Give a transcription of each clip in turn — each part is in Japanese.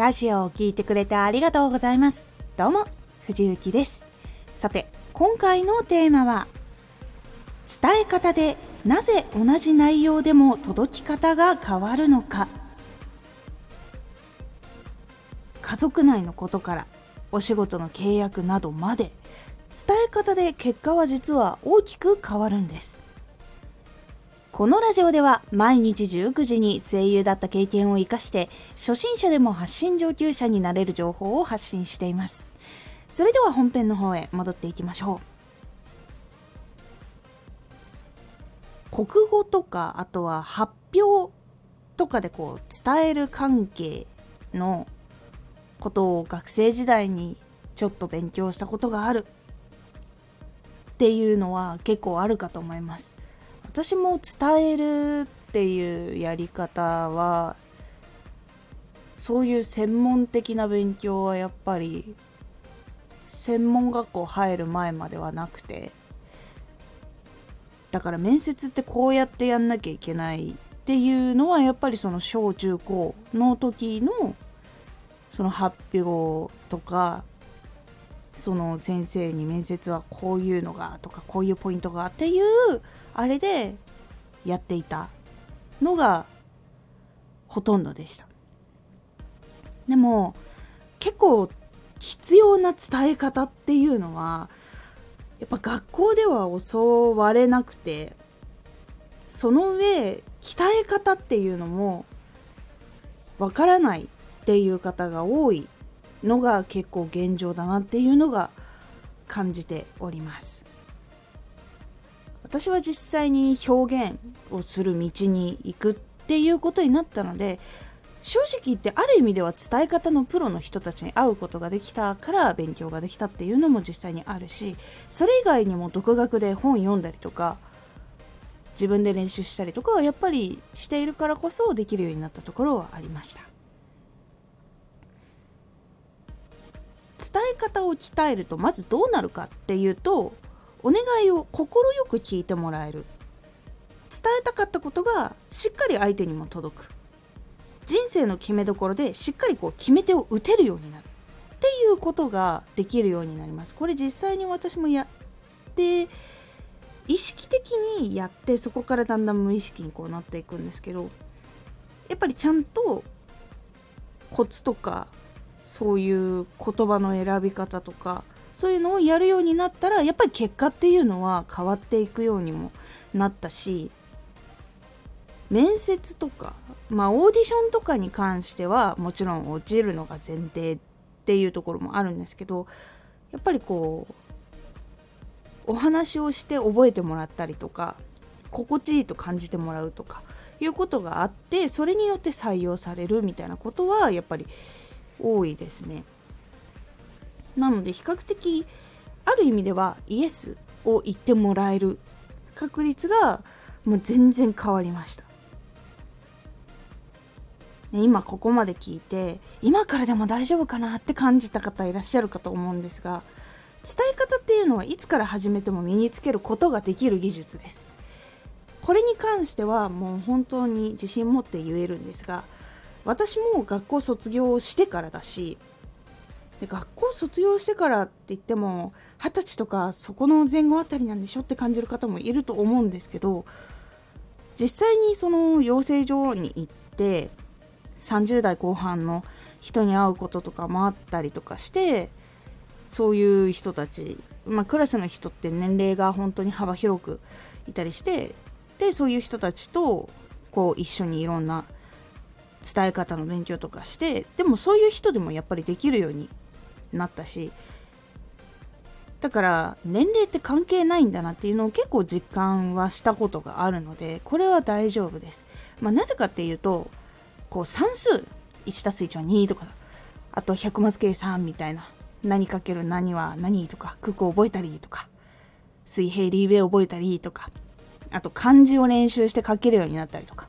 ラジオを聴いてくれてありがとうございます。どうも、藤幸です。さて、今回のテーマは、伝え方でなぜ同じ内容でも届き方が変わるのか。家族内のことからお仕事の契約などまで伝え方で結果は実は大きく変わるんですこのラジオでは毎日19時に声優だった経験を生かして初心者でも発信上級者になれる情報を発信しています。それでは本編の方へ戻っていきましょう。国語とかあとは発表とかでこう伝える関係のことを学生時代にちょっと勉強したことがあるっていうのは結構あるかと思います。私も伝えるっていうやり方はそういう専門的な勉強はやっぱり専門学校入る前まではなくてだから面接ってこうやってやんなきゃいけないっていうのはやっぱりその小中高の時のその発表とかその先生に面接はこういうのがとかこういうポイントがっていうあれでやっていたのがほとんどでした。でも結構必要な伝え方っていうのはやっぱ学校では教われなくてその上鍛え方っていうのもわからないっていう方が多いのが結構現状だなっていうのが感じております。私は実際に表現をする道に行くっていうことになったので正直言ってある意味では伝え方のプロの人たちに会うことができたから勉強ができたっていうのも実際にあるしそれ以外にも独学で本読んだりとか自分で練習したりとかはやっぱりしているからこそできるようになったところはありました。伝え方を鍛えるとまずどうなるかっていうとお願いを快く聞いてもらえる。伝えたかったことがしっかり相手にも届く。人生の決めどころでしっかりこう決め手を打てるようになる。っていうことができるようになります。これ実際に私もやって意識的にやってそこからだんだん無意識にこうなっていくんですけどやっぱりちゃんとコツとかそういう言葉の選び方とかそういうのをやるようになったらやっぱり結果っていうのは変わっていくようにもなったし面接とかまあオーディションとかに関してはもちろん落ちるのが前提っていうところもあるんですけどやっぱりこうお話をして覚えてもらったりとか心地いいと感じてもらうとかいうことがあってそれによって採用されるみたいなことはやっぱり多いですね。なので比較的ある意味ではイエスを言ってもらえる確率がもう全然変わりました。今ここまで聞いて今からでも大丈夫かなって感じた方いらっしゃるかと思うんですが伝え方っていうのはいつから始めても身につけることができる技術ですこれに関してはもう本当に自信持って言えるんですが私も学校卒業してからだしで学校卒業してからって言っても二十歳とかそこの前後あたりなんでしょって感じる方もいると思うんですけど実際にその養成所に行って30代後半の人に会うこととかもあったりとかしてそういう人たち、まあ、クラスの人って年齢が本当に幅広くいたりしてでそういう人たちとこう一緒にいろんな伝え方の勉強とかしてでもそういう人でもやっぱりできるようになったしだから年齢って関係ないんだなっていうのを結構実感はしたことがあるのでこれは大丈夫です。まあ、なぜかっていうとこう算数 1+1 は2とかあと100マス計算みたいな何かける何は何とか九九覚えたりとか水平リーウェイ覚えたりとかあと漢字を練習して書けるようになったりとか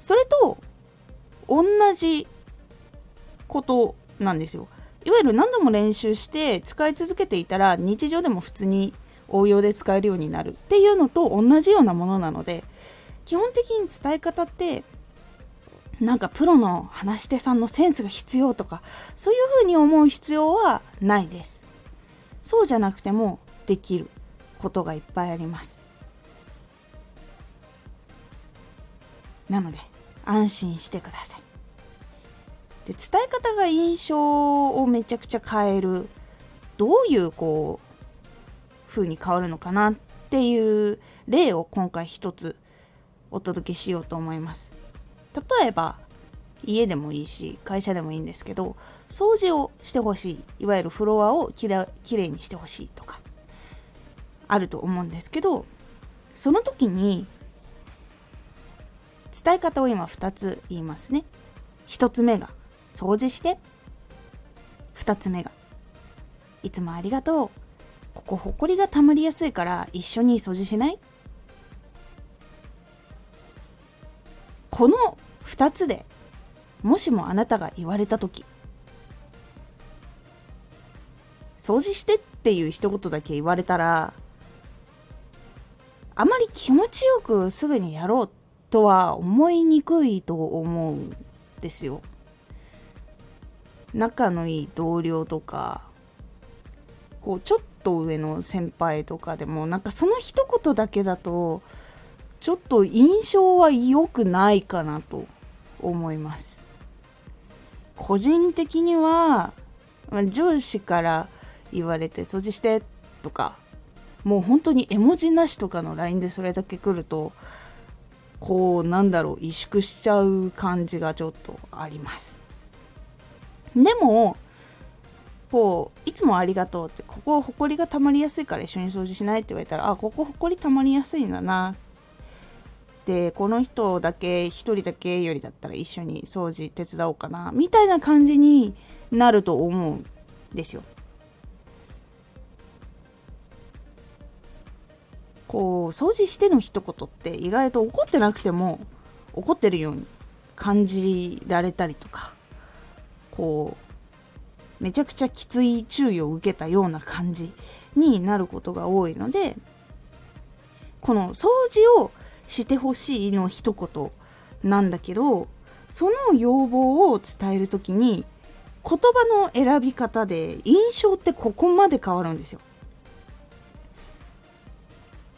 それと同じことなんですよ。いわゆる何度も練習して使い続けていたら日常でも普通に応用で使えるようになるっていうのと同じようなものなので基本的に伝え方ってなんかプロの話し手さんのセンスが必要とかそういうふうに思う必要はないです。そうじゃなくてもできることがいっぱいあります。なので安心してください。で伝え方が印象をめちゃくちゃ変える。どういうこう風に変わるのかなっていう例を今回一つお届けしようと思います。例えば家でもいいし会社でもいいんですけど掃除をしてほしい。いわゆるフロアをきれきれいにしてほしいとかあると思うんですけどその時に伝え方を今2つ言いますね。1つ目が掃除して。2つ目がいつもありがとう。ここほこりがたまりやすいから一緒に掃除しない。この2つでもしもあなたが言われた時掃除してっていう一言だけ言われたらあまり気持ちよくすぐにやろうとは思いにくいと思うんですよ。仲のいい同僚とかこうちょっと上の先輩とかでもなんかその一言だけだとちょっと印象は良くないかなと思います。個人的には、上司から言われて掃除してとかもう本当に絵文字なしとかの LINE でそれだけ来るとこうなんだろう萎縮しちゃう感じがちょっとありますでもこういつもありがとうってここほこりがたまりやすいから一緒に掃除しないって言われたらあここほこりたまりやすいんだなでこの人だけ1人だけよりだったら一緒に掃除手伝おうかなみたいな感じになると思うんですよ。こう掃除しての一言って意外と怒ってなくても怒ってるように感じられたりとかこうめちゃくちゃきつい注意を受けたような感じになることが多いのでこの掃除をしてほしいの一言なんだけどその要望を伝える時に言葉の選び方で印象ってここまで変わるんですよ。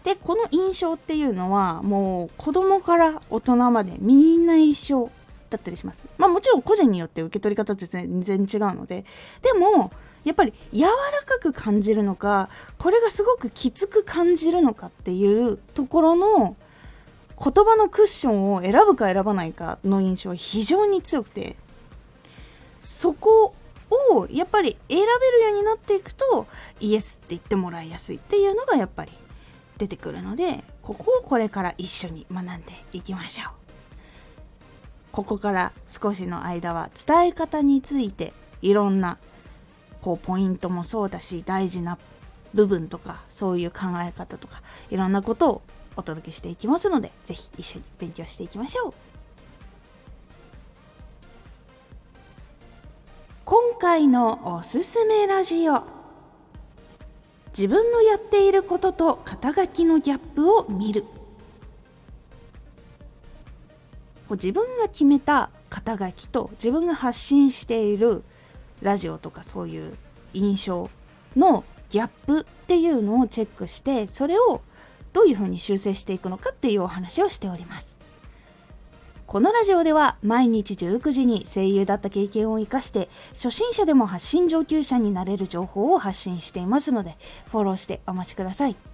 でこの印象っていうのはもう子供から大人までみんな一緒だったりします。まあもちろん個人によって受け取り方って全然違うので。でもやっぱり柔らかく感じるのかこれがすごくきつく感じるのかっていうところの言葉のクッションを選ぶか選ばないかの印象は非常に強くて。そこをやっぱり選べるようになっていくとイエスって言ってもらいやすいっていうのがやっぱり出てくるのでここをこれから一緒に学んでいきましょう。ここから少しの間は伝え方についていろんなこうポイントもそうだし大事な部分とかそういう考え方とかいろんなことをお届けしていきますので是非一緒に勉強していきましょう。今回のおすすめラジオ。自分のやっていることと肩書きのギャップを見る。自分が決めた肩書きと自分が発信しているラジオとかそういう印象のギャップっていうのをチェックしてそれをどういうふうに修正していくのかっていうお話をしております。このラジオでは毎日19時に声優だった経験を生かして初心者でも発信上級者になれる情報を発信していますのでフォローしてお待ちください。